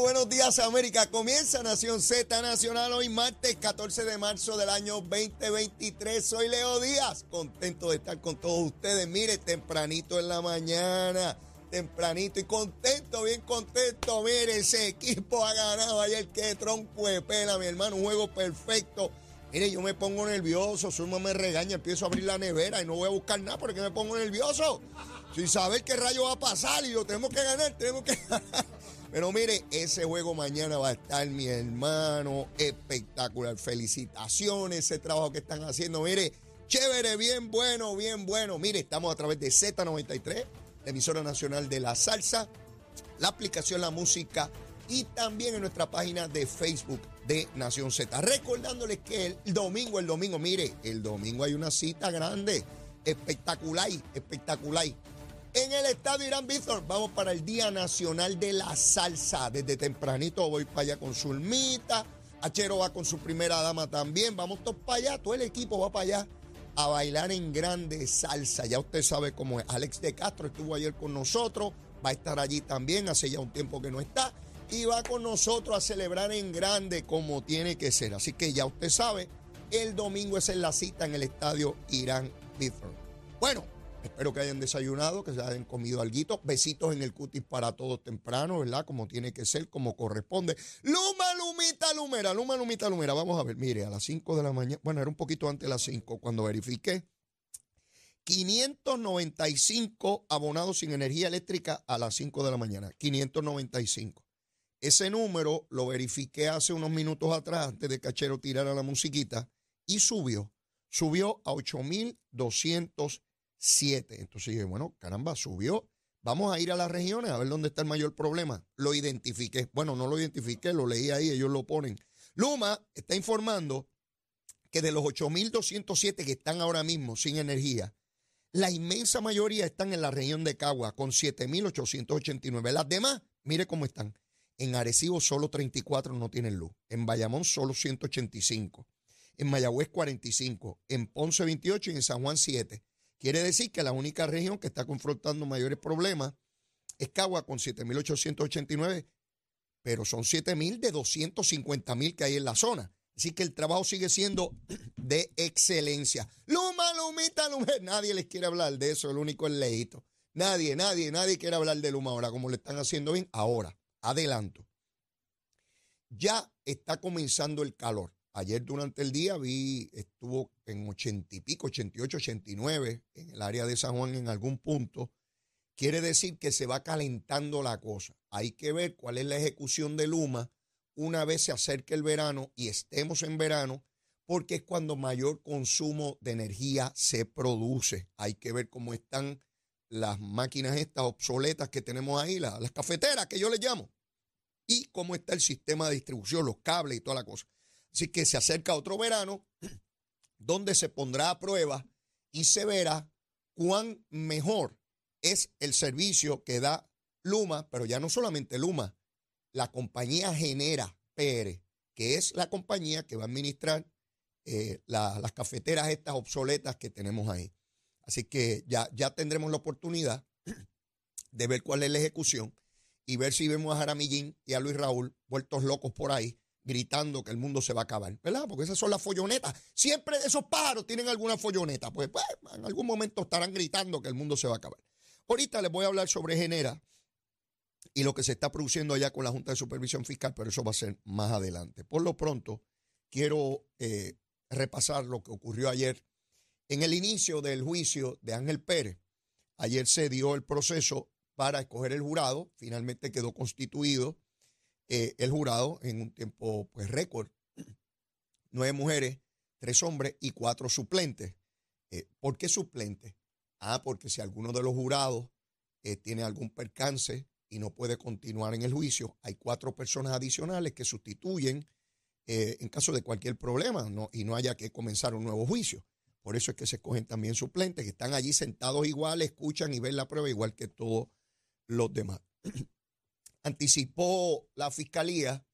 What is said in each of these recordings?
Buenos días América. Comienza Nación Z Nacional hoy martes 14 de marzo del año 2023. Soy Leo Díaz, contento de estar con todos ustedes. Mire, tempranito en la mañana, tempranito y contento, bien contento. Mire, ese equipo ha ganado ayer, que tronco de pela, mi hermano, un juego perfecto. Mire, yo me pongo nervioso, Zulma me regaña, empiezo a abrir la nevera y no voy a buscar nada porque me pongo nervioso. Sin saber qué rayo va a pasar y lo tenemos que ganar, tenemos que ganar. Pero mire, ese juego mañana va a estar, mi hermano, espectacular. Felicitaciones, ese trabajo que están haciendo. Mire, chévere, bien bueno, bien bueno. Mire, estamos a través de Z93, la emisora nacional de la salsa, la aplicación La Música y también en nuestra página de Facebook de Nación Z. Recordándoles que el domingo, el domingo, mire, el domingo hay una cita grande, espectacular, espectacular. En el estadio Irán Bithorn vamos para el Día Nacional de la Salsa. Desde tempranito voy para allá con Zulmita. Achero va con su primera dama también. Vamos todos para allá. Todo el equipo va para allá a bailar en grande salsa. Ya usted sabe cómo es. Alex de Castro estuvo ayer con nosotros. Va a estar allí también. Hace ya un tiempo que no está. Y va con nosotros a celebrar en grande como tiene que ser. Así que ya usted sabe. El domingo es en la cita en el estadio Irán Bithorn. Bueno. Espero que hayan desayunado, que se hayan comido algo. Besitos en el cutis para todos temprano, ¿verdad? Como tiene que ser, como corresponde. Luma, Lumita, Lumera, Luma, Lumita, Lumera. Vamos a ver, mire, a las 5 de la mañana, bueno, era un poquito antes de las 5 cuando verifiqué. 595 abonados sin energía eléctrica a las 5 de la mañana. 595. Ese número lo verifiqué hace unos minutos atrás, antes de Cachero tirara la musiquita, y subió. Subió a 8,200 7. Entonces dije, bueno, caramba, subió. Vamos a ir a las regiones a ver dónde está el mayor problema. Lo identifiqué. Bueno, no lo identifiqué, lo leí ahí, ellos lo ponen. Luma está informando que de los 8.207 que están ahora mismo sin energía, la inmensa mayoría están en la región de Cagua con 7.889. Las demás, mire cómo están. En Arecibo solo 34 no tienen luz. En Bayamón solo 185. En Mayagüez 45. En Ponce 28 y en San Juan 7. Quiere decir que la única región que está confrontando mayores problemas es Cagua con 7.889, pero son 7.000 de 250.000 que hay en la zona. Así que el trabajo sigue siendo de excelencia. Luma, Lumita, Luma. Nadie les quiere hablar de eso, el único es Leito. Nadie, nadie, nadie quiere hablar de Luma ahora, como le están haciendo bien. Ahora, adelanto. Ya está comenzando el calor. Ayer durante el día vi, estuvo en ochenta y pico, 88, 89, en el área de San Juan en algún punto. Quiere decir que se va calentando la cosa. Hay que ver cuál es la ejecución de Luma una vez se acerque el verano y estemos en verano, porque es cuando mayor consumo de energía se produce. Hay que ver cómo están las máquinas estas obsoletas que tenemos ahí, las, las cafeteras que yo les llamo, y cómo está el sistema de distribución, los cables y toda la cosa. Así que se acerca otro verano donde se pondrá a prueba y se verá cuán mejor es el servicio que da Luma, pero ya no solamente Luma, la compañía Genera PR, que es la compañía que va a administrar eh, la, las cafeteras estas obsoletas que tenemos ahí. Así que ya, ya tendremos la oportunidad de ver cuál es la ejecución y ver si vemos a Jaramillín y a Luis Raúl vueltos locos por ahí gritando que el mundo se va a acabar, ¿verdad? Porque esas son las follonetas. Siempre esos pájaros tienen alguna folloneta. Pues, pues, en algún momento estarán gritando que el mundo se va a acabar. Ahorita les voy a hablar sobre Genera y lo que se está produciendo allá con la Junta de Supervisión Fiscal, pero eso va a ser más adelante. Por lo pronto, quiero eh, repasar lo que ocurrió ayer en el inicio del juicio de Ángel Pérez. Ayer se dio el proceso para escoger el jurado, finalmente quedó constituido eh, el jurado en un tiempo pues récord. Nueve mujeres, tres hombres y cuatro suplentes. Eh, ¿Por qué suplentes? Ah, porque si alguno de los jurados eh, tiene algún percance y no puede continuar en el juicio, hay cuatro personas adicionales que sustituyen en caso de cualquier problema y no haya que comenzar un nuevo juicio. Por eso es que se escogen también suplentes, que están allí sentados igual, escuchan y ven la prueba igual que todos los demás. Anticipó la fiscalía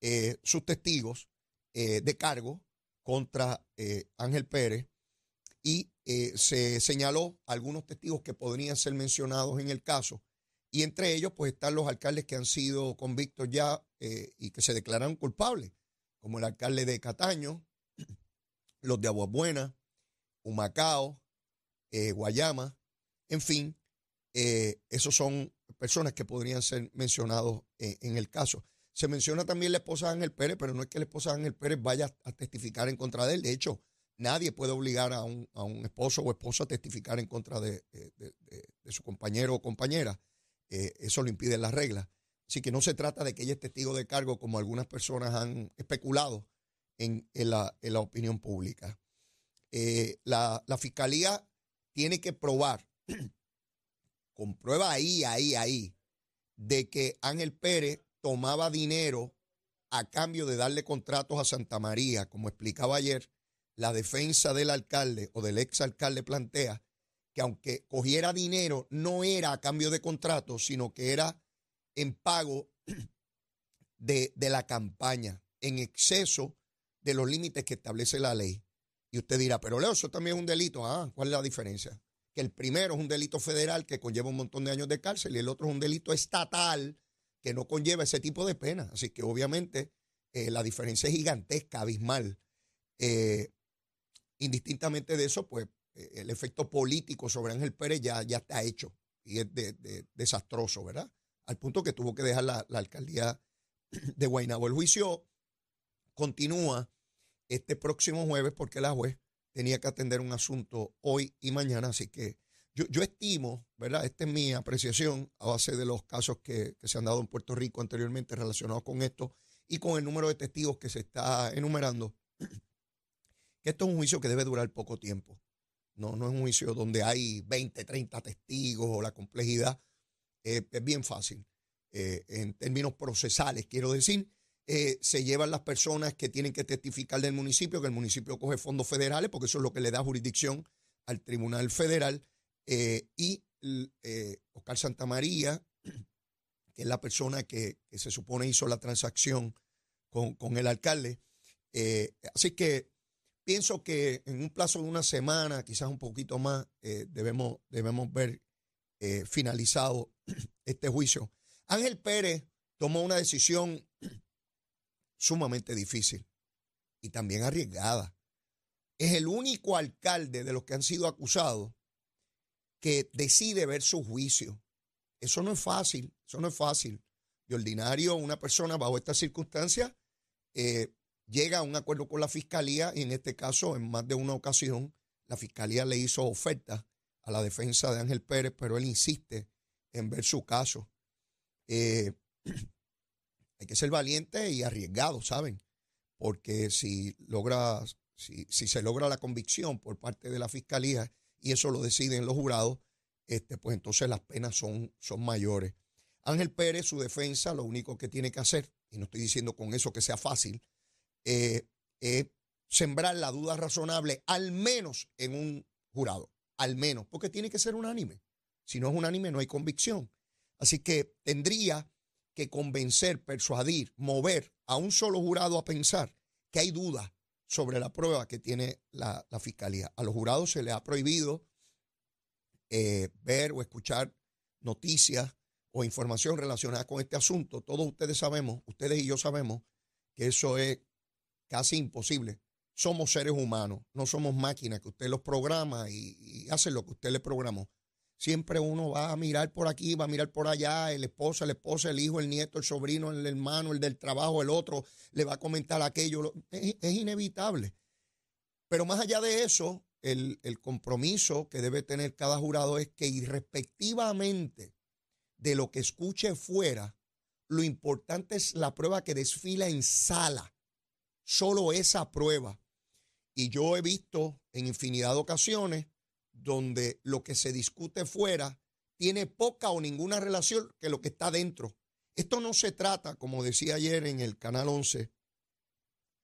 eh, sus testigos eh, de cargo contra Ángel Pérez y se señaló algunos testigos que podrían ser mencionados en el caso. Y entre ellos, pues están los alcaldes que han sido convictos ya eh, y que se declararon culpables, como el alcalde de Cataño, los de Aguabuena, Humacao, eh, Guayama, en fin, eh, esos son personas que podrían ser mencionados en el caso. Se menciona también la esposa de Ángel Pérez, pero no es que la esposa de Ángel Pérez vaya a testificar en contra de él. De hecho, nadie puede obligar a un, esposo o esposa a testificar en contra de su compañero o compañera. Eh, eso lo impide la regla. Así que no se trata de que ella es testigo de cargo como algunas personas han especulado en, la, opinión pública. Eh, la, fiscalía tiene que probar, con prueba ahí, ahí, ahí, de que Ángel Pérez tomaba dinero a cambio de darle contratos a Santa María, como explicaba ayer, la defensa del alcalde o del ex alcalde plantea que aunque cogiera dinero, no era a cambio de contrato, sino que era en pago de, la campaña, en exceso de los límites que establece la ley. Y usted dirá, pero Leo, eso también es un delito. Ah, ¿cuál es la diferencia? Que el primero es un delito federal que conlleva un montón de años de cárcel y el otro es un delito estatal que no conlleva ese tipo de pena. Así que obviamente eh, la diferencia es gigantesca, abismal. Eh, indistintamente de eso, pues eh, el efecto político sobre Ángel Pérez ya, ya está hecho y es desastroso, ¿verdad? Al punto que tuvo que dejar la, alcaldía de Guaynabo. El juicio continúa este próximo jueves porque la juez tenía que atender un asunto hoy y mañana, así que yo, yo estimo, ¿verdad? Esta es mi apreciación a base de los casos que, que se han dado en Puerto Rico anteriormente relacionados con esto y con el número de testigos que se está enumerando, que esto es un juicio que debe durar poco tiempo. No, no es un juicio donde hay 20, 30 testigos o la complejidad. Eh, es bien fácil. Eh, en términos procesales, quiero decir, eh, se llevan las personas que tienen que testificar del municipio, que el municipio coge fondos federales, porque eso es lo que le da jurisdicción al Tribunal Federal. y Oscar Santamaría, que es la persona que, se supone hizo la transacción con, con el alcalde. así que pienso que en un plazo de una semana, quizás un poquito más, eh, debemos, debemos ver eh, finalizado este juicio. Ángel Pérez tomó una decisión sumamente difícil y también arriesgada. Es el único alcalde de los que han sido acusados que decide ver su juicio. Eso no es fácil, eso no es fácil. De ordinario, una persona bajo estas circunstancias eh, llega a un acuerdo con la fiscalía y en este caso, en más de una ocasión, la fiscalía le hizo oferta a la defensa de Ángel Pérez, pero él insiste en ver su caso. Eh, hay que ser valiente y arriesgado, ¿saben? Porque si logra, si, se logra la convicción por parte de la fiscalía y eso lo deciden los jurados, este, pues entonces las penas son, son mayores. Ángel Pérez, su defensa, lo único que tiene que hacer, y no estoy diciendo con eso que sea fácil, eh, sembrar la duda razonable, al menos en un jurado, al menos, porque tiene que ser unánime. Si no es unánime, no hay convicción. Así que tendría que convencer, persuadir, mover a un solo jurado a pensar que hay duda sobre la prueba que tiene la, fiscalía. A los jurados se les ha prohibido eh, ver o escuchar noticias o información relacionada con este asunto. Todos ustedes sabemos, ustedes y yo sabemos que eso es casi imposible. Somos seres humanos, no somos máquinas que usted los programa y, y hace lo que usted le programó. Siempre uno va a mirar por aquí, va a mirar por allá, el esposo, la esposa, el hijo, el nieto, el sobrino, el hermano, el del trabajo, el otro, le va a comentar aquello. Es, inevitable. Pero más allá de eso, el, el, compromiso que debe tener cada jurado es que irrespectivamente de lo que escuche fuera, lo importante es la prueba que desfila en sala solo esa prueba. Y yo he visto en infinidad de ocasiones donde lo que se discute fuera tiene poca o ninguna relación que lo que está dentro. Esto no se trata, como decía ayer en el Canal 11,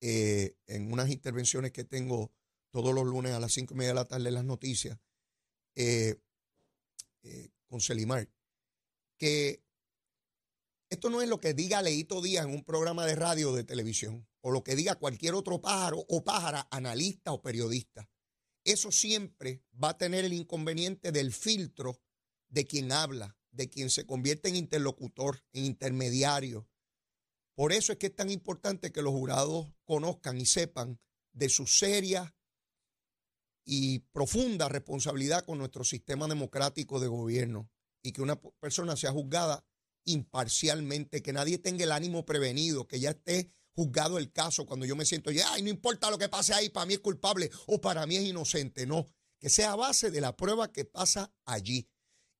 eh, en unas intervenciones que tengo todos los lunes a las cinco y media de la tarde en las noticias, eh, eh, con Selimar, que esto no es lo que diga Leito Díaz en un programa de radio o de televisión, o lo que diga cualquier otro pájaro o pájara, analista o periodista. Eso siempre va a tener el inconveniente del filtro de quien habla, de quien se convierte en interlocutor, en intermediario. Por eso es que es tan importante que los jurados conozcan y sepan de su seria y profunda responsabilidad con nuestro sistema democrático de gobierno y que una persona sea juzgada imparcialmente, que nadie tenga el ánimo prevenido, que ya esté juzgado el caso cuando yo me siento ya, ay, no importa lo que pase ahí, para mí es culpable o para mí es inocente, no, que sea a base de la prueba que pasa allí.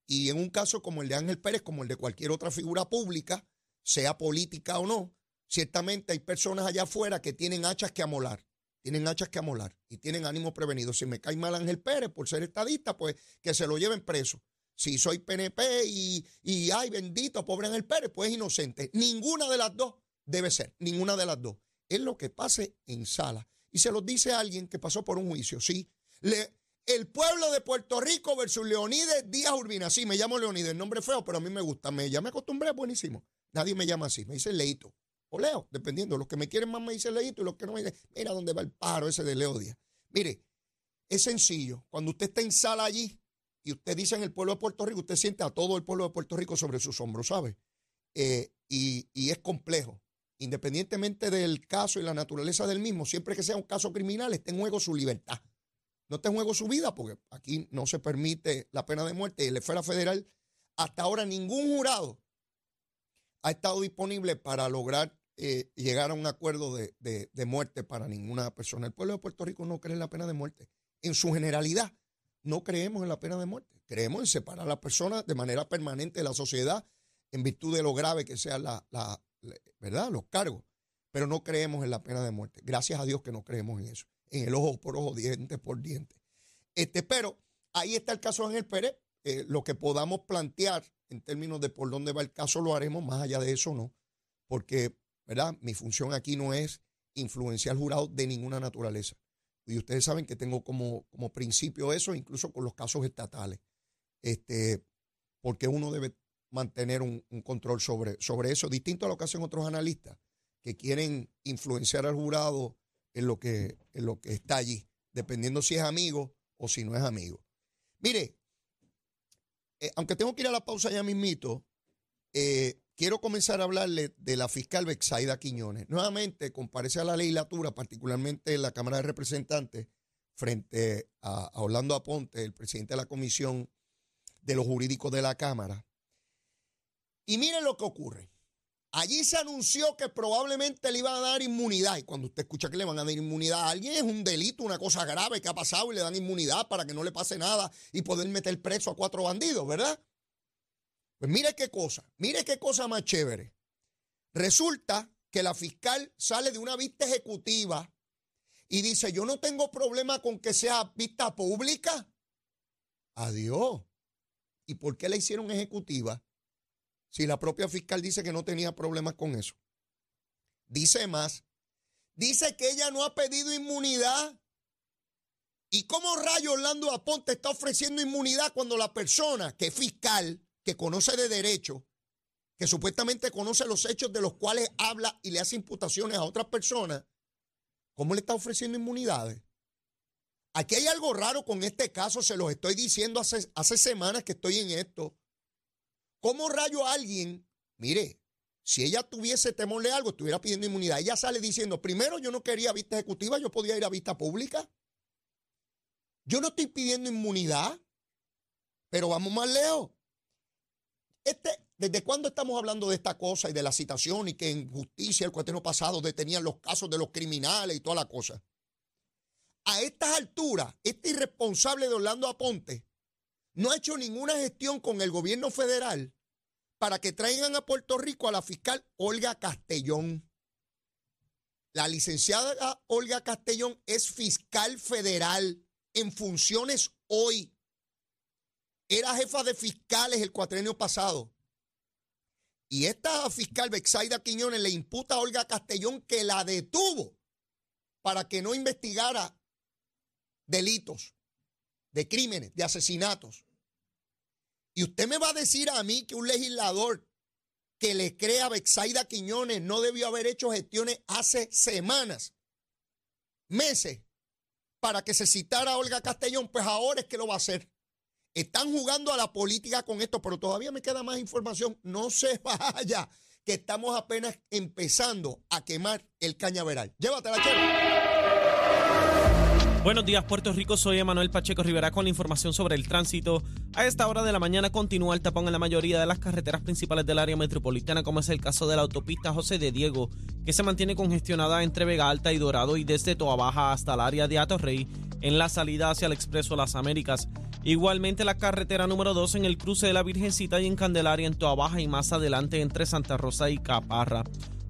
Y en un caso como el de Ángel Pérez, como el de cualquier otra figura pública, sea política o no, ciertamente hay personas allá afuera que tienen hachas que amolar, tienen hachas que amolar y tienen ánimo prevenido. Si me cae mal Ángel Pérez por ser estadista, pues que se lo lleven preso. Si soy PNP y, y ay, bendito, pobre Ángel Pérez, pues es inocente. Ninguna de las dos debe ser, ninguna de las dos. Es lo que pase en sala. Y se lo dice alguien que pasó por un juicio, sí. Le, el pueblo de Puerto Rico versus Leonides Díaz Urbina. Sí, me llamo Leonides, el nombre feo, pero a mí me gusta. Me, ya me acostumbré, buenísimo. Nadie me llama así, me dice Leito. O Leo, dependiendo. Los que me quieren más me dicen Leito y los que no me dicen, mira dónde va el paro ese de Leo. Mire, es sencillo. Cuando usted está en sala allí y usted dice en el pueblo de Puerto Rico, usted siente a todo el pueblo de Puerto Rico sobre sus hombros, ¿sabe? Eh, y, y es complejo. Independientemente del caso y la naturaleza del mismo, siempre que sea un caso criminal, está en juego su libertad. No está en juego su vida porque aquí no se permite la pena de muerte en la esfera federal hasta ahora ningún jurado ha estado disponible para lograr eh, llegar a un acuerdo de, de, muerte para ninguna persona. El pueblo de Puerto Rico no cree en la pena de muerte. En su generalidad, no creemos en la pena de muerte. Creemos en separar a las personas de manera permanente de la sociedad en virtud de lo grave que sean la, la, ¿verdad? los cargos. Pero no creemos en la pena de muerte. Gracias a Dios que no creemos en eso en el ojo por ojo, diente por diente. Este, pero ahí está el caso de Ángel Pérez. Eh, lo que podamos plantear en términos de por dónde va el caso lo haremos, más allá de eso no, porque ¿verdad? mi función aquí no es influenciar al jurado de ninguna naturaleza. Y ustedes saben que tengo como, como principio eso, incluso con los casos estatales, este, porque uno debe mantener un, control sobre, sobre eso, distinto a lo que hacen otros analistas, que quieren influenciar al jurado en lo que, en lo que está allí, dependiendo si es amigo o si no es amigo. Mire, eh, aunque tengo que ir a la pausa ya mismito, eh, quiero comenzar a hablarle de la fiscal Bexaida Quiñones. Nuevamente comparece a la legislatura, particularmente en la Cámara de Representantes, frente a, a Orlando Aponte, el presidente de la Comisión de los Jurídicos de la Cámara. Y miren lo que ocurre. Allí se anunció que probablemente le iban a dar inmunidad. Y cuando usted escucha que le van a dar inmunidad a alguien, es un delito, una cosa grave que ha pasado y le dan inmunidad para que no le pase nada y poder meter preso a cuatro bandidos, ¿verdad? Pues mire qué cosa, mire qué cosa más chévere. Resulta que la fiscal sale de una vista ejecutiva y dice, yo no tengo problema con que sea vista pública. Adiós. ¿Y por qué la hicieron ejecutiva? Si la propia fiscal dice que no tenía problemas con eso. Dice más, dice que ella no ha pedido inmunidad. ¿Y cómo rayo Orlando Aponte está ofreciendo inmunidad cuando la persona que es fiscal, que conoce de derecho, que supuestamente conoce los hechos de los cuales habla y le hace imputaciones a otras personas, ¿cómo le está ofreciendo inmunidades? Aquí hay algo raro con este caso, se los estoy diciendo hace, hace semanas que estoy en esto. ¿Cómo rayo a alguien? Mire, si ella tuviese temor de algo, estuviera pidiendo inmunidad. Ella sale diciendo, primero yo no quería vista ejecutiva, yo podía ir a vista pública. Yo no estoy pidiendo inmunidad, pero vamos más lejos. Este, ¿Desde cuándo estamos hablando de esta cosa y de la citación y que en justicia el cuaterno pasado detenían los casos de los criminales y toda la cosa? A estas alturas, este irresponsable de Orlando Aponte no ha hecho ninguna gestión con el gobierno federal para que traigan a Puerto Rico a la fiscal Olga Castellón. La licenciada Olga Castellón es fiscal federal en funciones hoy. era jefa de fiscales el cuatrenio pasado. Y esta fiscal Bexaida Quiñones le imputa a Olga Castellón que la detuvo para que no investigara delitos, de crímenes, de asesinatos. Y usted me va a decir a mí que un legislador que le crea a Bexaida Quiñones no debió haber hecho gestiones hace semanas, meses, para que se citara a Olga Castellón, pues ahora es que lo va a hacer. Están jugando a la política con esto, pero todavía me queda más información. No se vaya, que estamos apenas empezando a quemar el cañaveral. Llévatela, chévere. Buenos días, Puerto Rico. Soy Emanuel Pacheco Rivera con la información sobre el tránsito. A esta hora de la mañana continúa el tapón en la mayoría de las carreteras principales del área metropolitana, como es el caso de la autopista José de Diego, que se mantiene congestionada entre Vega Alta y Dorado y desde Toa Baja hasta el área de Atorrey en la salida hacia el Expreso Las Américas. Igualmente la carretera número 2 en el cruce de la Virgencita y en Candelaria en Toa Baja y más adelante entre Santa Rosa y Caparra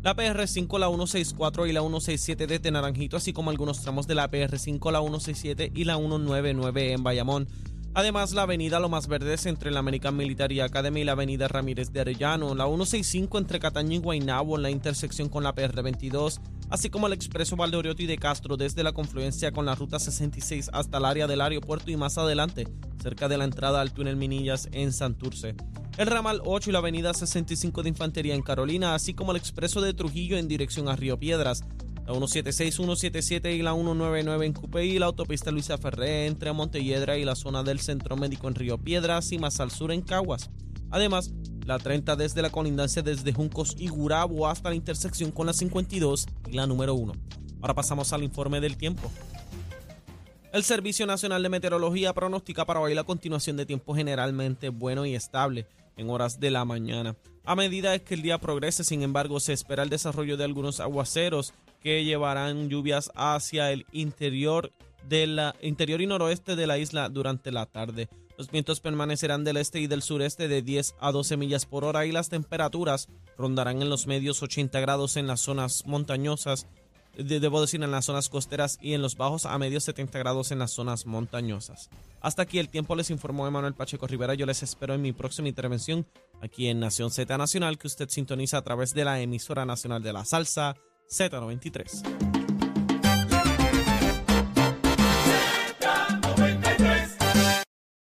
la PR5, la 164 y la 167 de Naranjito, así como algunos tramos de la PR5, la 167 y la 199 en Bayamón. Además, la avenida Lomas Verdes entre la American Military Academy y la avenida Ramírez de Arellano, la 165 entre Cataño y Guaynabo en la intersección con la PR22, así como el expreso Valdeoriotti de Castro desde la confluencia con la ruta 66 hasta el área del aeropuerto y más adelante, cerca de la entrada al túnel Minillas en Santurce el ramal 8 y la avenida 65 de Infantería en Carolina, así como el expreso de Trujillo en dirección a Río Piedras, la 176, 177 y la 199 en Cupey y la autopista Luisa Ferré entre Montelledra y la zona del Centro Médico en Río Piedras y más al sur en Caguas. Además, la 30 desde la colindancia desde Juncos y Gurabo hasta la intersección con la 52 y la número 1. Ahora pasamos al informe del tiempo. El Servicio Nacional de Meteorología pronostica para hoy la continuación de tiempo generalmente bueno y estable en horas de la mañana. A medida que el día progrese, sin embargo, se espera el desarrollo de algunos aguaceros que llevarán lluvias hacia el interior, de interior y noroeste de la isla durante la tarde. Los vientos permanecerán del este y del sureste de 10 a 12 millas por hora y las temperaturas rondarán en los medios 80 grados en las zonas montañosas debo decir, en las zonas costeras y en los bajos a medios 70 grados en las zonas montañosas. Hasta aquí el tiempo les informó Emanuel Pacheco Rivera. Yo les espero en mi próxima intervención aquí en Nación Z Nacional, que usted sintoniza a través de la emisora nacional de la salsa Z93.